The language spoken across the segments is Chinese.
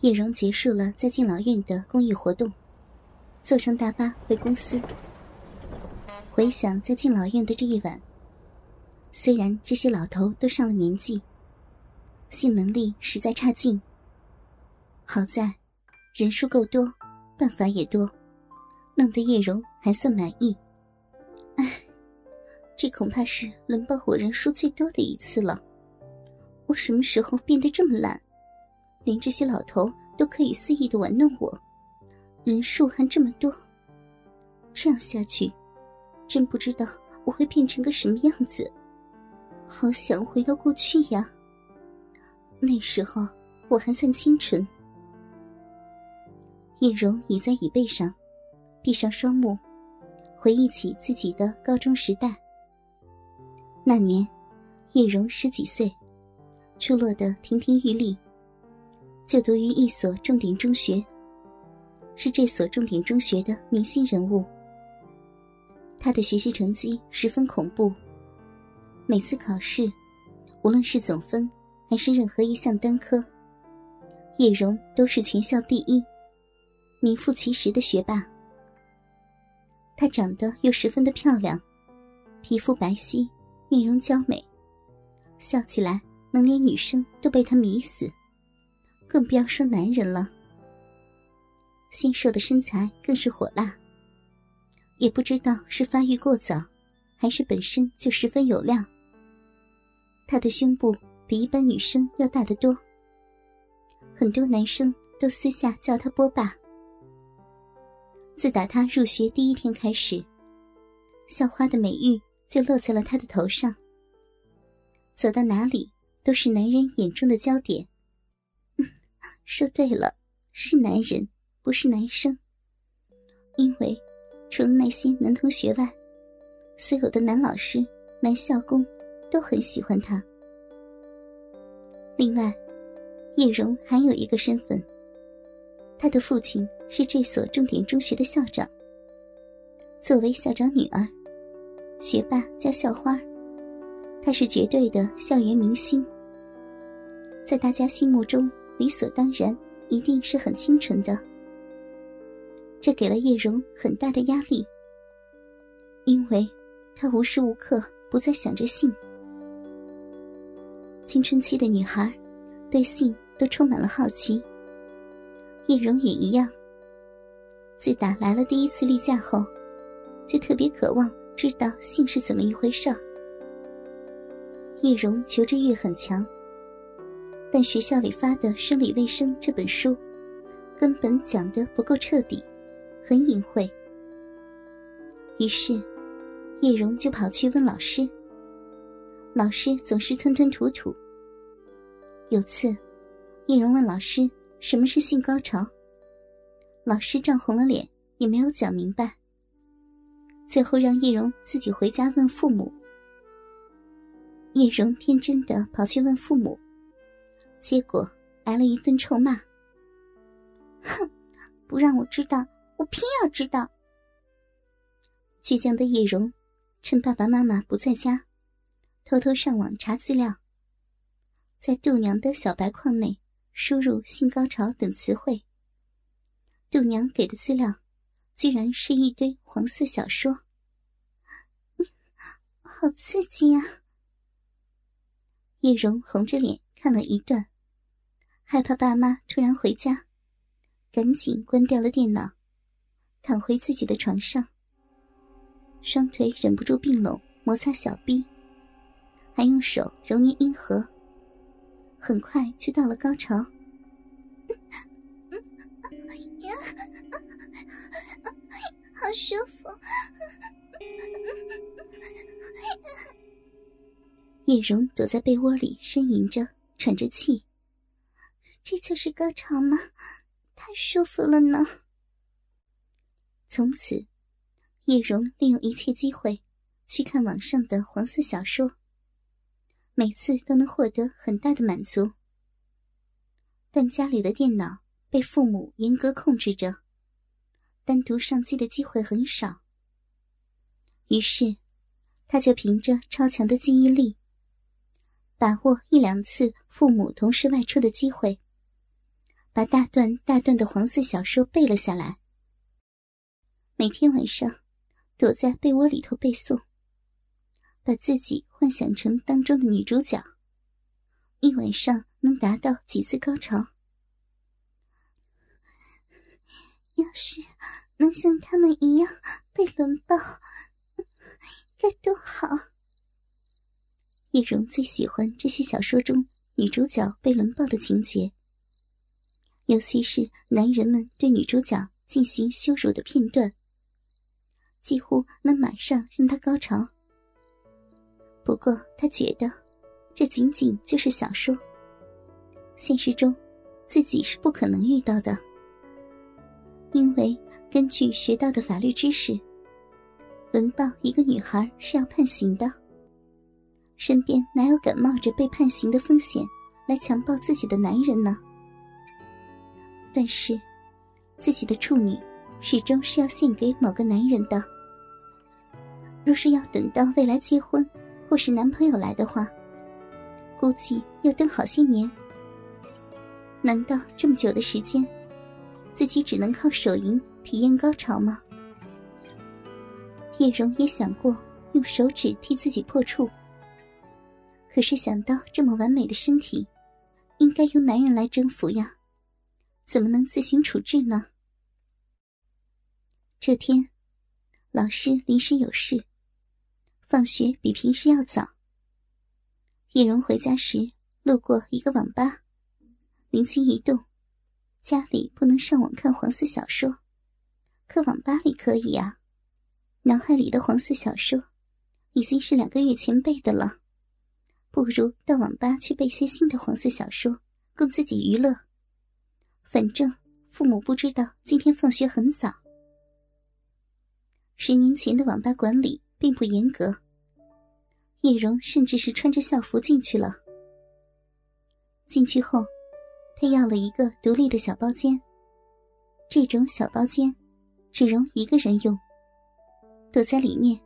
叶荣结束了在敬老院的公益活动，坐上大巴回公司。回想在敬老院的这一晚，虽然这些老头都上了年纪，性能力实在差劲，好在人数够多，办法也多，弄得叶荣还算满意。唉，这恐怕是轮报我人数最多的一次了。我什么时候变得这么懒？连这些老头都可以肆意的玩弄我，人数还这么多。这样下去，真不知道我会变成个什么样子。好想回到过去呀！那时候我还算清纯。叶蓉倚在椅背上，闭上双目，回忆起自己的高中时代。那年，叶蓉十几岁，出落得亭亭玉立。就读于一所重点中学，是这所重点中学的明星人物。他的学习成绩十分恐怖，每次考试，无论是总分还是任何一项单科，叶蓉都是全校第一，名副其实的学霸。她长得又十分的漂亮，皮肤白皙，面容娇美，笑起来能连女生都被她迷死。更不要说男人了。纤瘦的身材更是火辣。也不知道是发育过早，还是本身就十分有料。她的胸部比一般女生要大得多。很多男生都私下叫她波霸。自打她入学第一天开始，校花的美誉就落在了她的头上。走到哪里都是男人眼中的焦点。说对了，是男人，不是男生。因为除了那些男同学外，所有的男老师、男校工都很喜欢他。另外，叶蓉还有一个身份，她的父亲是这所重点中学的校长。作为校长女儿，学霸加校花，她是绝对的校园明星，在大家心目中。理所当然，一定是很清纯的。这给了叶蓉很大的压力，因为她无时无刻不在想着性。青春期的女孩，对性都充满了好奇。叶蓉也一样。自打来了第一次例假后，就特别渴望知道性是怎么一回事。叶蓉求知欲很强。但学校里发的《生理卫生》这本书，根本讲的不够彻底，很隐晦。于是，叶蓉就跑去问老师。老师总是吞吞吐吐。有次，叶蓉问老师什么是性高潮，老师涨红了脸，也没有讲明白。最后让叶蓉自己回家问父母。叶蓉天真的跑去问父母。结果挨了一顿臭骂。哼，不让我知道，我偏要知道。倔强的叶蓉，趁爸爸妈妈不在家，偷偷上网查资料，在度娘的小白框内输入“性高潮”等词汇。度娘给的资料，居然是一堆黄色小说。好刺激啊！叶蓉红着脸。看了一段，害怕爸妈突然回家，赶紧关掉了电脑，躺回自己的床上，双腿忍不住并拢，摩擦小臂，还用手揉捏阴核，很快就到了高潮。好舒服。叶蓉躲在被窝里呻吟着。喘着气，这就是高潮吗？太舒服了呢。从此，叶蓉利用一切机会去看网上的黄色小说，每次都能获得很大的满足。但家里的电脑被父母严格控制着，单独上机的机会很少。于是，他就凭着超强的记忆力。把握一两次父母同时外出的机会，把大段大段的黄色小说背了下来，每天晚上躲在被窝里头背诵，把自己幻想成当中的女主角，一晚上能达到几次高潮。要是能像他们一样被轮抱，该多好！叶蓉最喜欢这些小说中女主角被轮暴的情节，尤其是男人们对女主角进行羞辱的片段，几乎能马上让她高潮。不过，她觉得这仅仅就是小说，现实中自己是不可能遇到的。因为根据学到的法律知识，轮抱一个女孩是要判刑的。身边哪有敢冒着被判刑的风险来强暴自己的男人呢？但是，自己的处女始终是要献给某个男人的。若是要等到未来结婚或是男朋友来的话，估计要等好些年。难道这么久的时间？自己只能靠手淫体验高潮吗？叶蓉也想过用手指替自己破处，可是想到这么完美的身体，应该由男人来征服呀，怎么能自行处置呢？这天，老师临时有事，放学比平时要早。叶蓉回家时路过一个网吧，灵机一动。家里不能上网看黄色小说，可网吧里可以啊。脑海里的黄色小说已经是两个月前背的了，不如到网吧去背些新的黄色小说，供自己娱乐。反正父母不知道今天放学很早。十年前的网吧管理并不严格，叶蓉甚至是穿着校服进去了。进去后。他要了一个独立的小包间，这种小包间只容一个人用。躲在里面，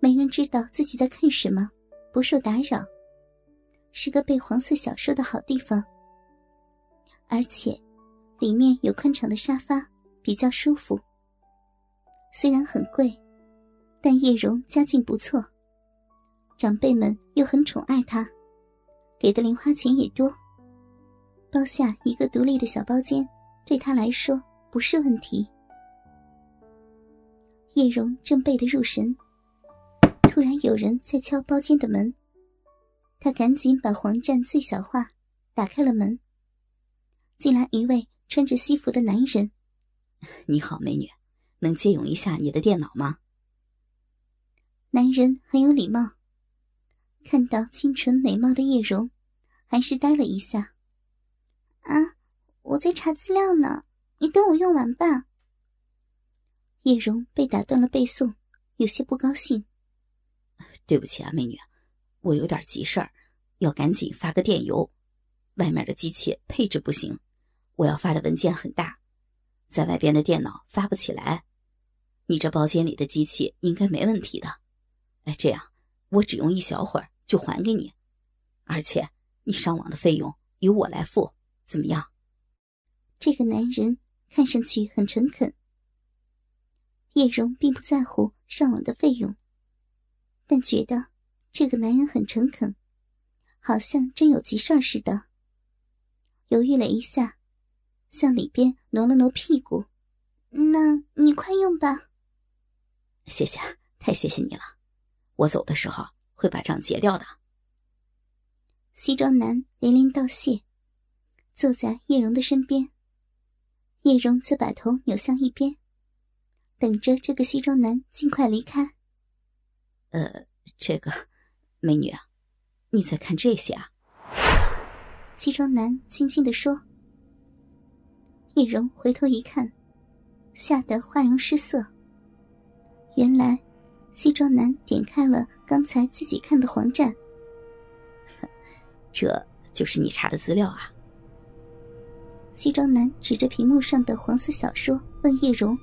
没人知道自己在看什么，不受打扰，是个背黄色小说的好地方。而且，里面有宽敞的沙发，比较舒服。虽然很贵，但叶蓉家境不错，长辈们又很宠爱她，给的零花钱也多。包下一个独立的小包间，对他来说不是问题。叶蓉正背得入神，突然有人在敲包间的门，他赶紧把黄站最小化，打开了门。进来一位穿着西服的男人。你好，美女，能借用一下你的电脑吗？男人很有礼貌，看到清纯美貌的叶蓉，还是呆了一下。啊，我在查资料呢，你等我用完吧。叶蓉被打断了背诵，有些不高兴。对不起啊，美女，我有点急事儿，要赶紧发个电邮。外面的机器配置不行，我要发的文件很大，在外边的电脑发不起来。你这包间里的机器应该没问题的。哎，这样我只用一小会儿就还给你，而且你上网的费用由我来付。怎么样？这个男人看上去很诚恳。叶蓉并不在乎上网的费用，但觉得这个男人很诚恳，好像真有急事儿似的。犹豫了一下，向里边挪了挪屁股：“那你快用吧。”谢谢，太谢谢你了。我走的时候会把账结掉的。西装男连连道谢。坐在叶蓉的身边，叶蓉则把头扭向一边，等着这个西装男尽快离开。呃，这个美女啊，你在看这些啊？西装男轻轻的说。叶蓉回头一看，吓得花容失色。原来，西装男点开了刚才自己看的黄站。这就是你查的资料啊？西装男指着屏幕上的黄色小说问叶蓉：“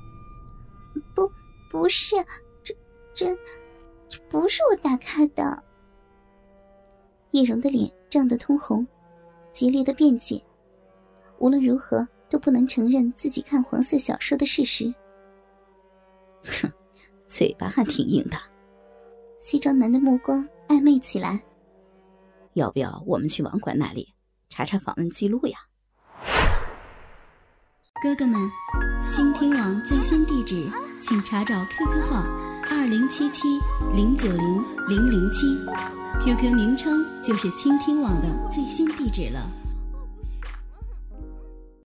不，不是，这、这、这不是我打开的。”叶蓉的脸涨得通红，极力的辩解：“无论如何都都不能承认自己看黄色小说的事实。哼，嘴巴还挺硬的。西装男的目光暧昧起来。要不要我们去网管那里查查访问记录呀？哥哥们，倾听网最新地址，请查找 QQ 号二零七七零九零零零七，QQ 名称就是倾听网的最新地址了。